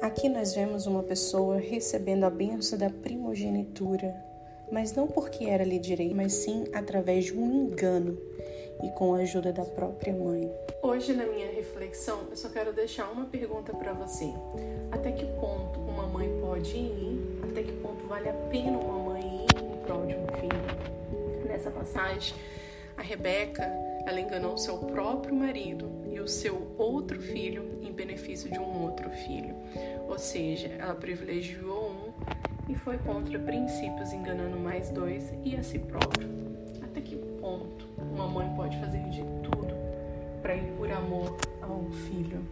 Aqui nós vemos uma pessoa recebendo a benção da primogenitura, mas não porque era lhe direito, mas sim através de um engano e com a ajuda da própria mãe. Hoje, na minha reflexão, eu só quero deixar uma pergunta para você: até que ponto uma mãe pode ir? Até que ponto vale a pena uma mãe ir em prol de um filho? Nessa passagem, a Rebeca ela enganou seu próprio marido e o seu outro filho em benefício de um outro filho. Ou seja, ela privilegiou um e foi contra princípios, enganando mais dois e a si próprio. Até que ponto uma mãe pode fazer de tudo para ir por amor ao filho?